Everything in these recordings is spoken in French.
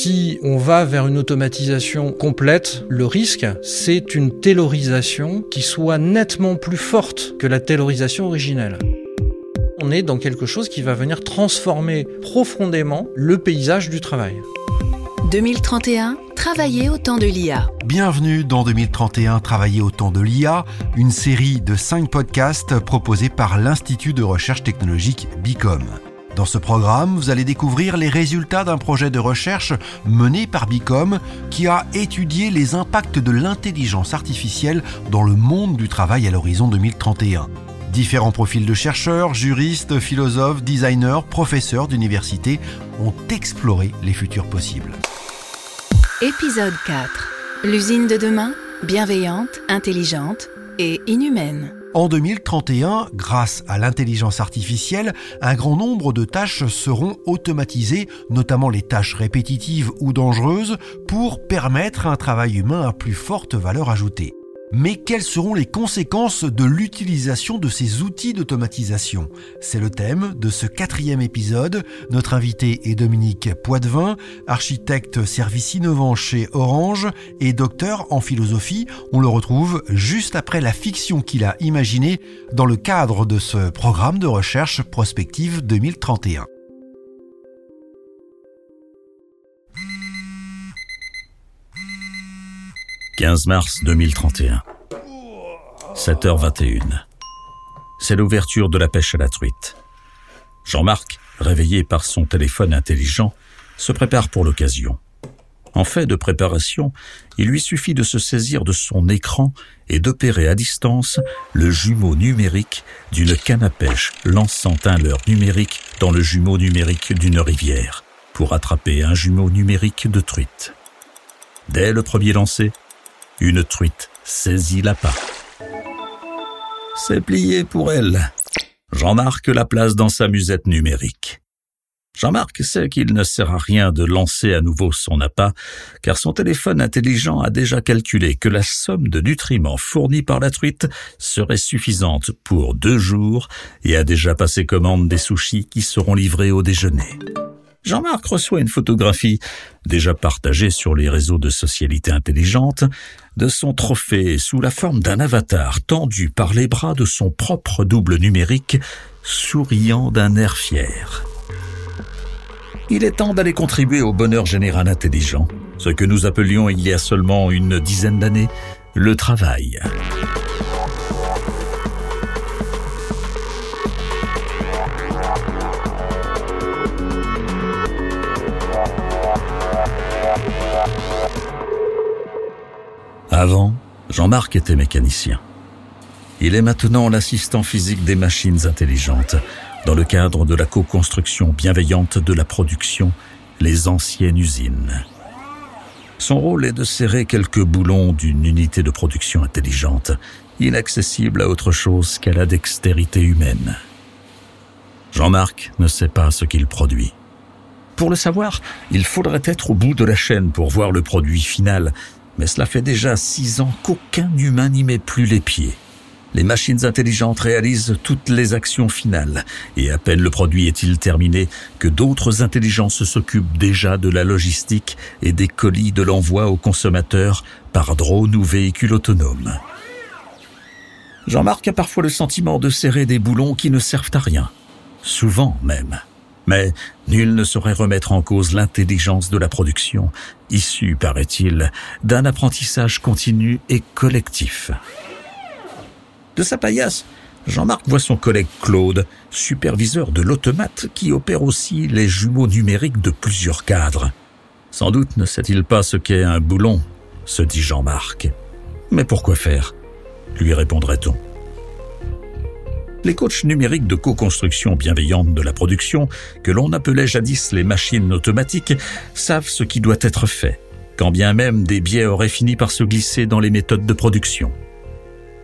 Si on va vers une automatisation complète, le risque, c'est une taylorisation qui soit nettement plus forte que la taylorisation originelle. On est dans quelque chose qui va venir transformer profondément le paysage du travail. 2031, travailler au temps de l'IA. Bienvenue dans 2031, travailler au temps de l'IA, une série de 5 podcasts proposés par l'Institut de recherche technologique BICOM. Dans ce programme, vous allez découvrir les résultats d'un projet de recherche mené par Bicom qui a étudié les impacts de l'intelligence artificielle dans le monde du travail à l'horizon 2031. Différents profils de chercheurs, juristes, philosophes, designers, professeurs d'université ont exploré les futurs possibles. Épisode 4. L'usine de demain, bienveillante, intelligente et inhumaine. En 2031, grâce à l'intelligence artificielle, un grand nombre de tâches seront automatisées, notamment les tâches répétitives ou dangereuses, pour permettre un travail humain à plus forte valeur ajoutée. Mais quelles seront les conséquences de l'utilisation de ces outils d'automatisation? C'est le thème de ce quatrième épisode. Notre invité est Dominique Poitvin, architecte service innovant chez Orange et docteur en philosophie. On le retrouve juste après la fiction qu'il a imaginée dans le cadre de ce programme de recherche prospective 2031. 15 mars 2031. 7h21. C'est l'ouverture de la pêche à la truite. Jean-Marc, réveillé par son téléphone intelligent, se prépare pour l'occasion. En fait de préparation, il lui suffit de se saisir de son écran et d'opérer à distance le jumeau numérique d'une canne à pêche lançant un leurre numérique dans le jumeau numérique d'une rivière pour attraper un jumeau numérique de truite. Dès le premier lancé, une truite saisit l'appât. C'est plié pour elle. Jean-Marc la place dans sa musette numérique. Jean-Marc sait qu'il ne sert à rien de lancer à nouveau son appât, car son téléphone intelligent a déjà calculé que la somme de nutriments fournis par la truite serait suffisante pour deux jours et a déjà passé commande des sushis qui seront livrés au déjeuner. Jean-Marc reçoit une photographie, déjà partagée sur les réseaux de socialité intelligente, de son trophée sous la forme d'un avatar tendu par les bras de son propre double numérique, souriant d'un air fier. Il est temps d'aller contribuer au bonheur général intelligent, ce que nous appelions il y a seulement une dizaine d'années le travail. Avant, Jean-Marc était mécanicien. Il est maintenant l'assistant physique des machines intelligentes, dans le cadre de la co-construction bienveillante de la production, les anciennes usines. Son rôle est de serrer quelques boulons d'une unité de production intelligente, inaccessible à autre chose qu'à la dextérité humaine. Jean-Marc ne sait pas ce qu'il produit. Pour le savoir, il faudrait être au bout de la chaîne pour voir le produit final, mais cela fait déjà six ans qu'aucun humain n'y met plus les pieds. Les machines intelligentes réalisent toutes les actions finales, et à peine le produit est-il terminé que d'autres intelligences s'occupent déjà de la logistique et des colis de l'envoi aux consommateurs par drone ou véhicule autonome. Jean-Marc a parfois le sentiment de serrer des boulons qui ne servent à rien, souvent même. Mais nul ne saurait remettre en cause l'intelligence de la production, issue, paraît-il, d'un apprentissage continu et collectif. De sa paillasse, Jean-Marc voit son collègue Claude, superviseur de l'automate qui opère aussi les jumeaux numériques de plusieurs cadres. Sans doute ne sait-il pas ce qu'est un boulon, se dit Jean-Marc. Mais pourquoi faire? lui répondrait-on. Les coachs numériques de co-construction bienveillante de la production, que l'on appelait jadis les machines automatiques, savent ce qui doit être fait, quand bien même des biais auraient fini par se glisser dans les méthodes de production.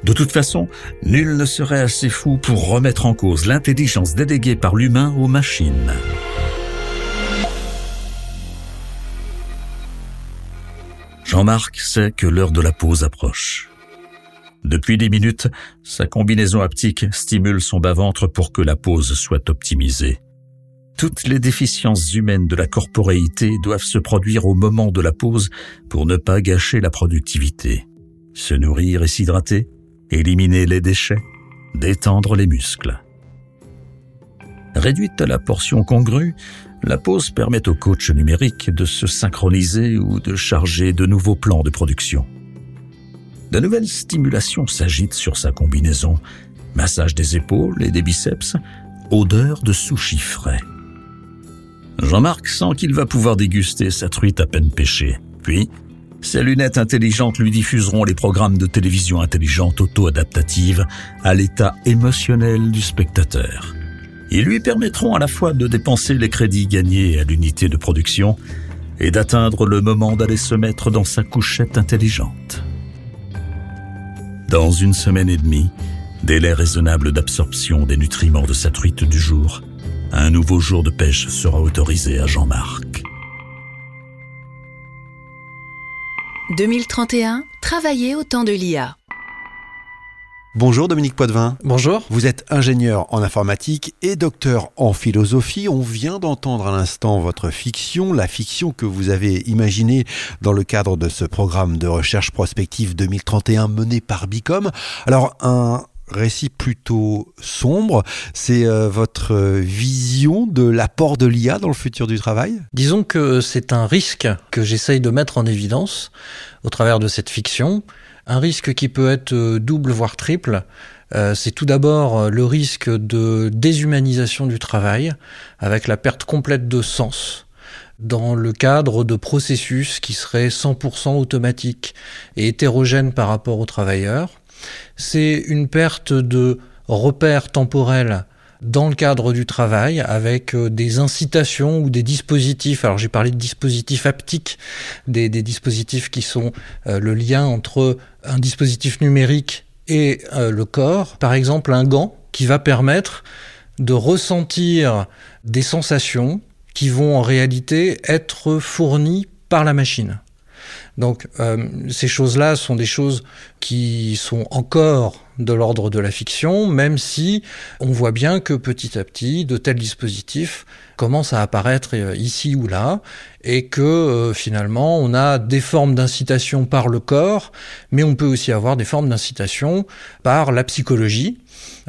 De toute façon, nul ne serait assez fou pour remettre en cause l'intelligence déléguée par l'humain aux machines. Jean-Marc sait que l'heure de la pause approche. Depuis dix minutes, sa combinaison haptique stimule son bas-ventre pour que la pause soit optimisée. Toutes les déficiences humaines de la corporéité doivent se produire au moment de la pause pour ne pas gâcher la productivité. Se nourrir et s'hydrater, éliminer les déchets, détendre les muscles. Réduite à la portion congrue, la pause permet au coach numérique de se synchroniser ou de charger de nouveaux plans de production. De nouvelles stimulations s'agitent sur sa combinaison, massage des épaules et des biceps, odeur de sushi frais. Jean-Marc sent qu'il va pouvoir déguster sa truite à peine pêchée. Puis, ses lunettes intelligentes lui diffuseront les programmes de télévision intelligente auto-adaptative à l'état émotionnel du spectateur. Ils lui permettront à la fois de dépenser les crédits gagnés à l'unité de production et d'atteindre le moment d'aller se mettre dans sa couchette intelligente. Dans une semaine et demie, délai raisonnable d'absorption des nutriments de sa truite du jour, un nouveau jour de pêche sera autorisé à Jean-Marc. 2031, travailler au temps de l'IA. Bonjour Dominique Poitvin. Bonjour. Vous êtes ingénieur en informatique et docteur en philosophie. On vient d'entendre à l'instant votre fiction, la fiction que vous avez imaginée dans le cadre de ce programme de recherche prospective 2031 mené par Bicom. Alors un récit plutôt sombre. C'est euh, votre vision de l'apport de l'IA dans le futur du travail? Disons que c'est un risque que j'essaye de mettre en évidence au travers de cette fiction. Un risque qui peut être euh, double, voire triple. Euh, c'est tout d'abord le risque de déshumanisation du travail, avec la perte complète de sens dans le cadre de processus qui seraient 100% automatiques et hétérogènes par rapport aux travailleurs c'est une perte de repères temporels dans le cadre du travail avec euh, des incitations ou des dispositifs. Alors j'ai parlé de dispositifs haptiques, des, dispositifs qui sont euh, le lien entre un dispositif numérique et euh, le corps. Par exemple un gant qui va permettre de ressentir des sensations qui vont en réalité être fournies par la machine. Donc euh, ces choses-là sont des choses qui sont encore de l'ordre de la fiction, même si on voit bien que petit à petit, de tels dispositifs commencent à apparaître euh, ici ou là, et que euh, finalement, on a des formes d'incitation par le corps, mais on peut aussi avoir des formes d'incitation par la psychologie,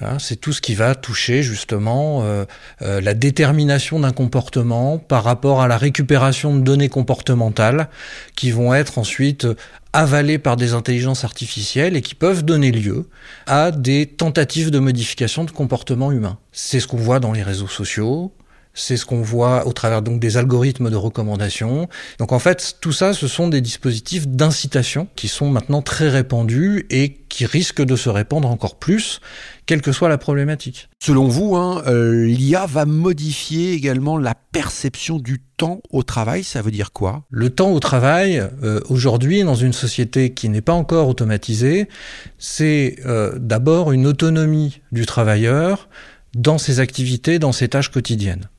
Hein, c'est tout ce qui va toucher justement euh, euh, la détermination d'un comportement par rapport à la récupération de données comportementales qui vont être ensuite avalées par des intelligences artificielles et qui peuvent donner lieu à des tentatives de modification de comportement humain. C'est ce qu'on voit dans les réseaux sociaux, c'est ce qu'on voit au travers donc des algorithmes de recommandation. Donc en fait, tout ça, ce sont des dispositifs d'incitation qui sont maintenant très répandus et qui risquent de se répandre encore plus, quelle que soit la problématique. Selon vous, hein, euh, l'IA va modifier également la perception du temps au travail. Ça veut dire quoi? Le temps au travail, euh, aujourd'hui, dans une société qui n'est pas encore automatisée, c'est euh, d'abord une autonomie du travailleur dans ses activités, dans ses tâches quotidiennes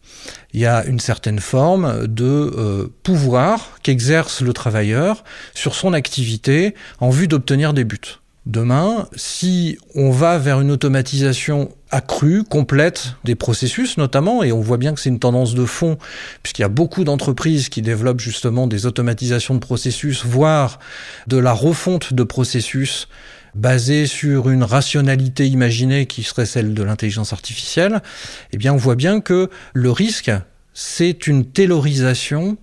il y a une certaine forme de euh, pouvoir qu'exerce le travailleur sur son activité en vue d'obtenir des buts. Demain, si on va vers une automatisation accrue, complète des processus notamment, et on voit bien que c'est une tendance de fond, puisqu'il y a beaucoup d'entreprises qui développent justement des automatisations de processus, voire de la refonte de processus basée sur une rationalité imaginée qui serait celle de l'intelligence artificielle, eh bien on voit bien que le risque, c'est une taylorisation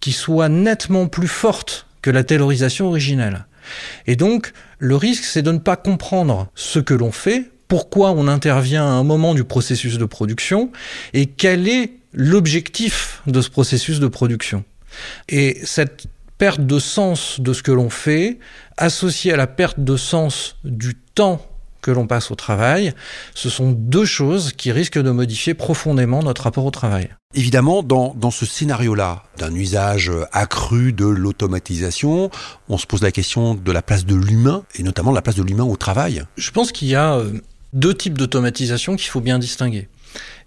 qui soit nettement plus forte que la taylorisation originelle. Et donc, le risque, c'est de ne pas comprendre ce que l'on fait, pourquoi on intervient à un moment du processus de production, et quel est l'objectif de ce processus de production. Et cette perte de sens de ce que l'on fait, associée à la perte de sens du temps que l'on passe au travail, ce sont deux choses qui risquent de modifier profondément notre rapport au travail. Évidemment, dans, dans ce scénario-là, d'un usage accru de l'automatisation, on se pose la question de la place de l'humain, et notamment de la place de l'humain au travail. Je pense qu'il y a euh, deux types d'automatisation qu'il faut bien distinguer.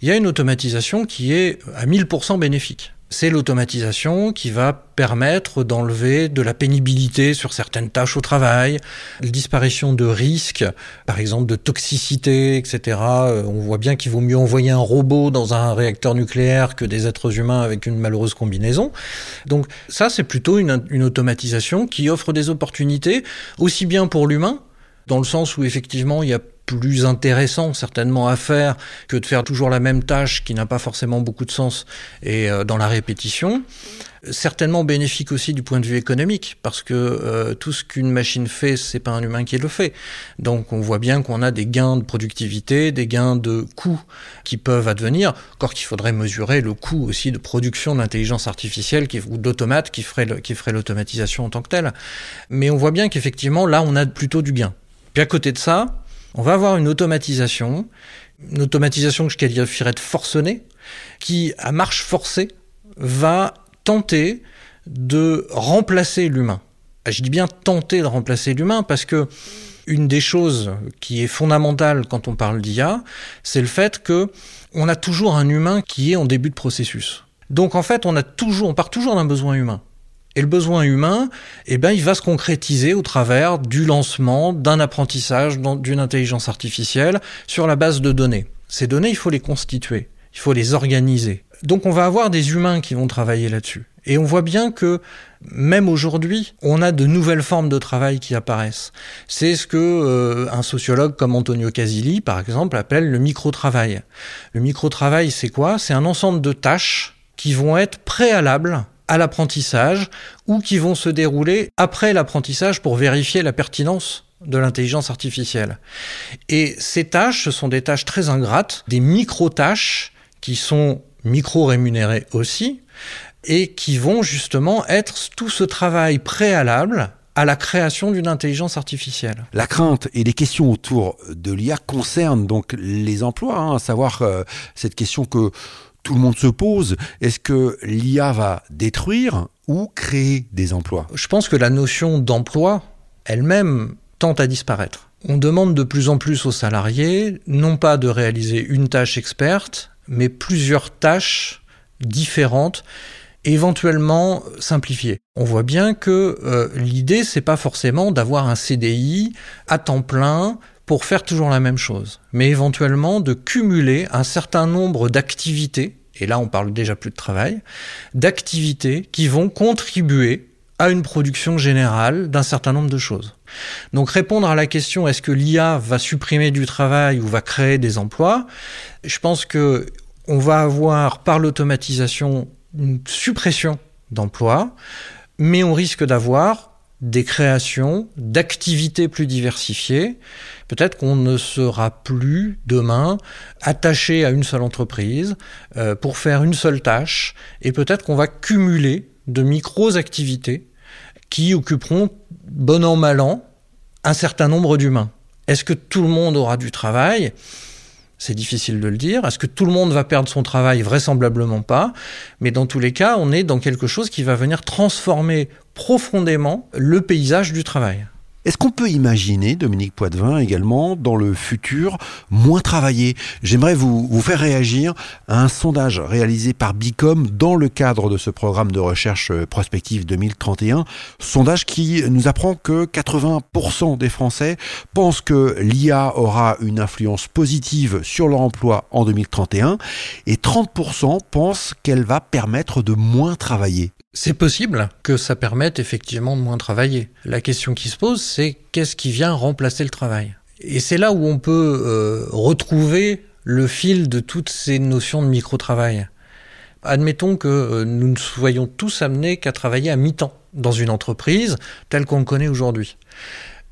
Il y a une automatisation qui est à 1000% bénéfique. C'est l'automatisation qui va permettre d'enlever de la pénibilité sur certaines tâches au travail, la disparition de risques, par exemple de toxicité, etc. Euh, on voit bien qu'il vaut mieux envoyer un robot dans un réacteur nucléaire que des êtres humains avec une malheureuse combinaison. Donc ça, c'est plutôt une, une automatisation qui offre des opportunités, aussi bien pour l'humain, dans le sens où effectivement il y a plus intéressant certainement à faire que de faire toujours la même tâche qui n'a pas forcément beaucoup de sens et euh, dans la répétition. Certainement bénéfique aussi du point de vue économique parce que euh, tout ce qu'une machine fait, c'est pas un humain qui le fait. Donc on voit bien qu'on a des gains de productivité, des gains de coûts qui peuvent advenir. Encore qu'il faudrait mesurer le coût aussi de production d'intelligence artificielle ou d'automates qui ferait l'automatisation en tant que telle. Mais on voit bien qu'effectivement là on a plutôt du gain. Puis à côté de ça, on va avoir une automatisation, une automatisation que je qualifierais de forcenée, qui, à marche forcée, va tenter de remplacer l'humain. Ah, je dis bien tenter de remplacer l'humain parce que une des choses qui est fondamentale quand on parle d'IA, c'est le fait que on a toujours un humain qui est en début de processus. Donc en fait, on a toujours, on part toujours d'un besoin humain. Et le besoin humain, eh ben, il va se concrétiser au travers du lancement d'un apprentissage d'une intelligence artificielle sur la base de données. Ces données, il faut les constituer, il faut les organiser. Donc on va avoir des humains qui vont travailler là-dessus. Et on voit bien que même aujourd'hui, on a de nouvelles formes de travail qui apparaissent. C'est ce que euh, un sociologue comme Antonio Casilli, par exemple, appelle le micro-travail. Le micro-travail, c'est quoi? C'est un ensemble de tâches qui vont être préalables à l'apprentissage ou qui vont se dérouler après l'apprentissage pour vérifier la pertinence de l'intelligence artificielle. Et ces tâches, ce sont des tâches très ingrates, des micro-tâches qui sont micro-rémunérées aussi, et qui vont justement être tout ce travail préalable à la création d'une intelligence artificielle. La crainte et les questions autour de l'IA concernent donc les emplois, hein, à savoir euh, cette question que tout le monde se pose, est-ce que l'IA va détruire ou créer des emplois? Je pense que la notion d'emploi elle-même tente à disparaître. On demande de plus en plus aux salariés non pas de réaliser une tâche experte, mais plusieurs tâches différentes, éventuellement simplifiées. On voit bien que euh, l'idée c'est pas forcément d'avoir un CDI à temps plein pour faire toujours la même chose, mais éventuellement de cumuler un certain nombre d'activités, et là on parle déjà plus de travail, d'activités qui vont contribuer à une production générale d'un certain nombre de choses. Donc répondre à la question est-ce que l'IA va supprimer du travail ou va créer des emplois, je pense que on va avoir par l'automatisation une suppression d'emplois, mais on risque d'avoir des créations, d'activités plus diversifiées. Peut-être qu'on ne sera plus demain attaché à une seule entreprise euh, pour faire une seule tâche, et peut-être qu'on va cumuler de micro-activités qui occuperont, bon an, mal an, un certain nombre d'humains. Est-ce que tout le monde aura du travail? C'est difficile de le dire. Est-ce que tout le monde va perdre son travail? Vraisemblablement pas. Mais dans tous les cas, on est dans quelque chose qui va venir transformer profondément le paysage du travail. Est-ce qu'on peut imaginer, Dominique Poitvin, également, dans le futur, moins travailler? J'aimerais vous, vous faire réagir à un sondage réalisé par Bicom dans le cadre de ce programme de recherche prospective 2031. Sondage qui nous apprend que 80% des Français pensent que l'IA aura une influence positive sur leur emploi en 2031 et 30% pensent qu'elle va permettre de moins travailler. C'est possible que ça permette effectivement de moins travailler. La question qui se pose, c'est qu'est-ce qui vient remplacer le travail? Et c'est là où on peut euh, retrouver le fil de toutes ces notions de micro-travail. Admettons que euh, nous ne soyons tous amenés qu'à travailler à mi-temps dans une entreprise telle qu'on le connaît aujourd'hui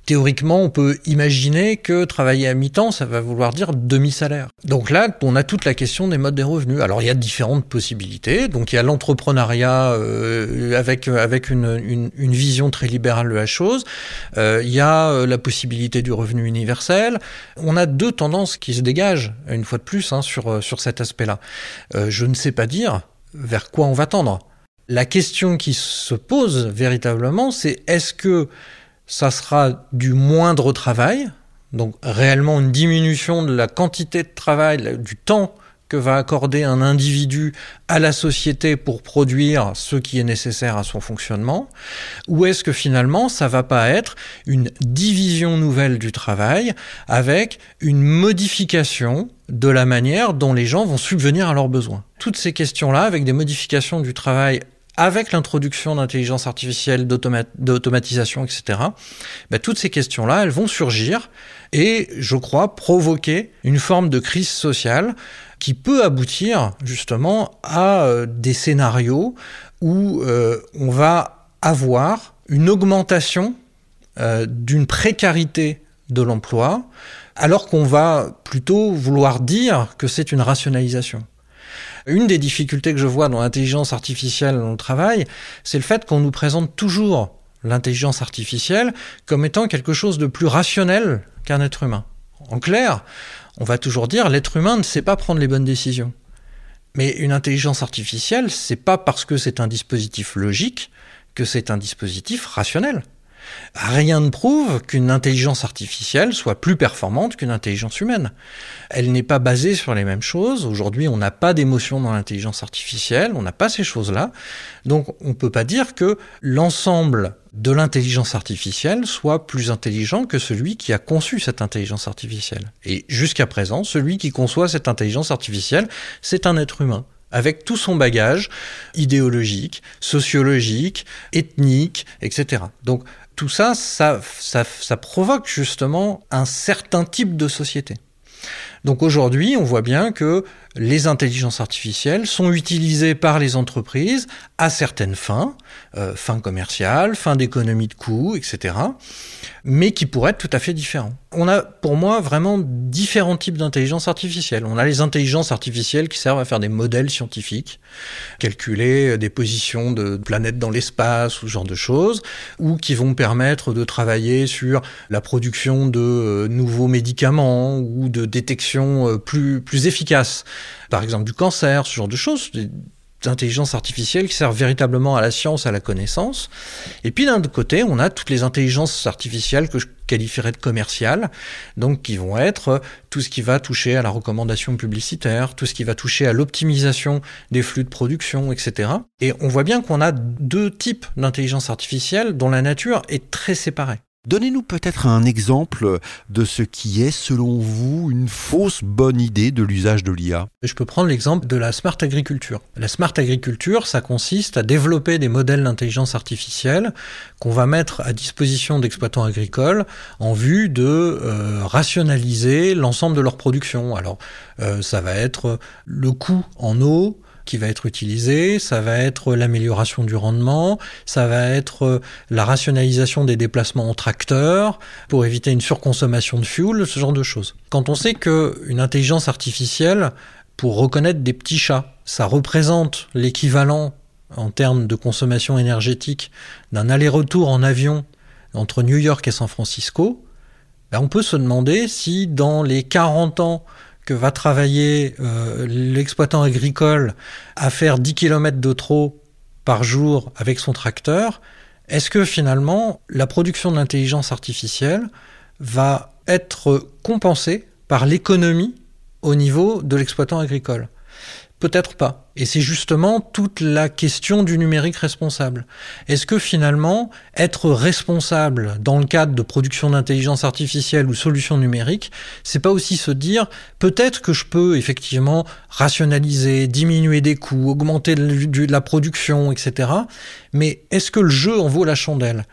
théoriquement, on peut imaginer que travailler à mi-temps, ça va vouloir dire demi-salaire. Donc là, on a toute la question des modes des revenus. Alors il y a différentes possibilités. Donc il y a l'entrepreneuriat euh, avec une, vision très libérale de la chose. Euh, il y a euh, la possibilité du revenu universel. On a deux tendances qui se dégagent une fois de plus hein, sur sur cet aspect-là. je ne sais pas dire vers quoi on va tendre. La question qui se pose véritablement, c'est est-ce que ça sera du moindre travail, donc réellement une diminution de la quantité de travail, du temps que va accorder un individu à la société pour produire ce qui est nécessaire à son fonctionnement Ou est-ce que finalement ça va pas être une division nouvelle du travail avec une modification de la manière dont les gens vont subvenir à leurs besoins? Toutes ces questions-là, avec des modifications du travail avec l'introduction d'intelligence artificielle, d'automatisation, etc., bah, toutes ces questions-là, elles vont surgir et, je crois, provoquer une forme de crise sociale qui peut aboutir justement à euh, des scénarios où euh, on va avoir une augmentation euh, d'une précarité de l'emploi, alors qu'on va plutôt vouloir dire que c'est une rationalisation. Une des difficultés que je vois dans l'intelligence artificielle dans le travail, c'est le fait qu'on nous présente toujours l'intelligence artificielle comme étant quelque chose de plus rationnel qu'un être humain. En clair, on va toujours dire l'être humain ne sait pas prendre les bonnes décisions. Mais une intelligence artificielle, c'est pas parce que c'est un dispositif logique que c'est un dispositif rationnel. Rien ne prouve qu'une intelligence artificielle soit plus performante qu'une intelligence humaine. Elle n'est pas basée sur les mêmes choses. Aujourd'hui, on n'a pas d'émotion dans l'intelligence artificielle, on n'a pas ces choses-là. Donc, on ne peut pas dire que l'ensemble de l'intelligence artificielle soit plus intelligent que celui qui a conçu cette intelligence artificielle. Et jusqu'à présent, celui qui conçoit cette intelligence artificielle, c'est un être humain avec tout son bagage idéologique, sociologique, ethnique, etc. tout ça, ça, ça, provoque justement un certain type de société. Donc aujourd'hui, on voit bien que les intelligences artificielles sont utilisées par les entreprises à certaines fins, euh, fins commerciales, fins d'économie de coûts, etc., mais qui pourraient être tout à fait différents. On a pour moi vraiment différents types d'intelligence artificielle. On a les intelligences artificielles qui servent à faire des modèles scientifiques, calculer des positions de planètes dans l'espace ou ce genre de choses, ou qui vont permettre de travailler sur la production de euh, nouveaux médicaments ou de détection euh, plus, plus efficace par exemple du cancer, ce genre de choses, des intelligences artificielles qui servent véritablement à la science, à la connaissance. Et puis d'un autre côté, on a toutes les intelligences artificielles que je qualifierais de commerciales, donc qui vont être tout ce qui va toucher à la recommandation publicitaire, tout ce qui va toucher à l'optimisation des flux de production, etc. Et on voit bien qu'on a deux types d'intelligence artificielle dont la nature est très séparée. Donnez-nous peut-être un exemple de ce qui est, selon vous, une fausse bonne idée de l'usage de l'IA. Je peux prendre l'exemple de la smart agriculture. La smart agriculture, ça consiste à développer des modèles d'intelligence artificielle qu'on va mettre à disposition d'exploitants agricoles en vue de euh, rationaliser l'ensemble de leur production. Alors, euh, ça va être le coût en eau, qui va être utilisé, ça va être l'amélioration du rendement, ça va être euh, la rationalisation des déplacements en tracteur pour éviter une surconsommation de fuel, ce genre de choses. Quand on sait qu'une intelligence artificielle, pour reconnaître des petits chats, ça représente l'équivalent en termes de consommation énergétique d'un aller-retour en avion entre New York et San Francisco, ben on peut se demander si dans les 40 ans va travailler euh, l'exploitant agricole à faire 10 km de trop par jour avec son tracteur, est-ce que finalement la production d'intelligence artificielle va être compensée par l'économie au niveau de l'exploitant agricole? Peut-être pas. Et c'est justement toute la question du numérique responsable. Est-ce que finalement, être responsable dans le cadre de production d'intelligence artificielle ou solutions numériques, c'est pas aussi se dire peut-être que je peux effectivement rationaliser, diminuer des coûts, augmenter la production, etc. Mais est-ce que le jeu en vaut la chandelle?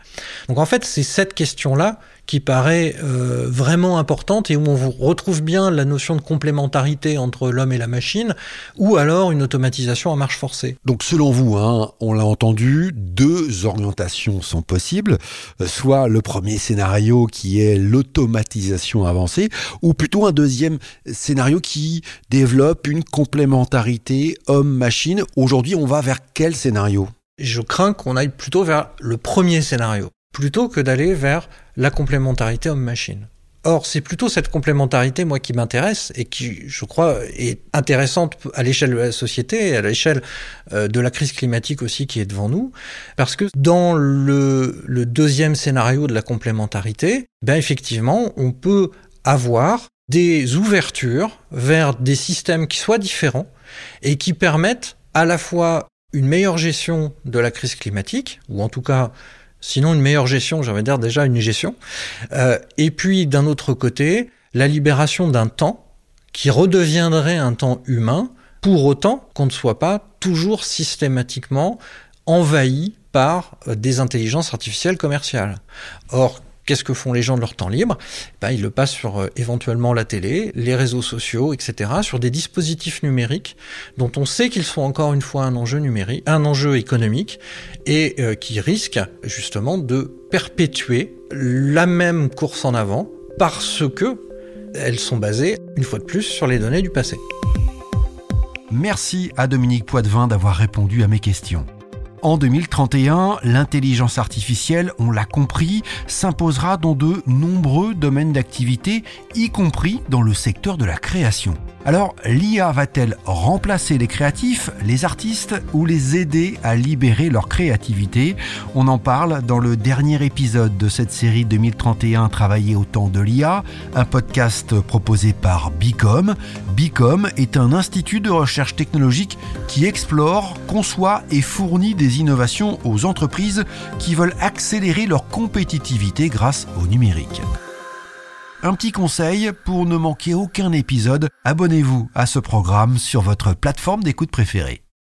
Donc en fait, c'est cette question-là qui paraît euh, vraiment importante et où on retrouve bien la notion de complémentarité entre l'homme et la machine, ou alors une automatisation à marche forcée. Donc selon vous, hein, on l'a entendu, deux orientations sont possibles, euh, soit le premier scénario qui est l'automatisation avancée, ou plutôt un deuxième scénario qui développe une complémentarité homme-machine. Aujourd'hui, on va vers quel scénario? Je crains qu'on aille plutôt vers le premier scénario plutôt que d'aller vers la complémentarité homme-machine. Or, c'est plutôt cette complémentarité, moi, qui m'intéresse et qui, je crois, est intéressante à l'échelle de la société et à l'échelle euh, de la crise climatique aussi qui est devant nous. Parce que dans le, le deuxième scénario de la complémentarité, ben effectivement, on peut avoir des ouvertures vers des systèmes qui soient différents et qui permettent à la fois une meilleure gestion de la crise climatique, ou en tout cas, sinon une meilleure gestion, j'aimerais dire déjà une gestion, euh, et puis d'un autre côté, la libération d'un temps qui redeviendrait un temps humain, pour autant qu'on ne soit pas toujours systématiquement envahi par euh, des intelligences artificielles commerciales. Or, Qu'est-ce que font les gens de leur temps libre? Ben, Ils le passent sur euh, éventuellement la télé, les réseaux sociaux, etc., sur des dispositifs numériques dont on sait qu'ils sont encore une fois un enjeu numérique, un enjeu économique, et euh, qui risquent justement de perpétuer la même course en avant parce que elles sont basées, une fois de plus, sur les données du passé. Merci à Dominique Poitvin d'avoir répondu à mes questions. En 2031, l'intelligence artificielle, on l'a compris, s'imposera dans de nombreux domaines d'activité, y compris dans le secteur de la création. Alors, l'IA va-t-elle remplacer les créatifs, les artistes ou les aider à libérer leur créativité? On en parle dans le dernier épisode de cette série 2031 Travailler au temps de l'IA, un podcast proposé par Bicom. Bicom est un institut de recherche technologique qui explore, conçoit et fournit des innovations aux entreprises qui veulent accélérer leur compétitivité grâce au numérique. Un petit conseil pour ne manquer aucun épisode, abonnez-vous à ce programme sur votre plateforme d'écoute préférée.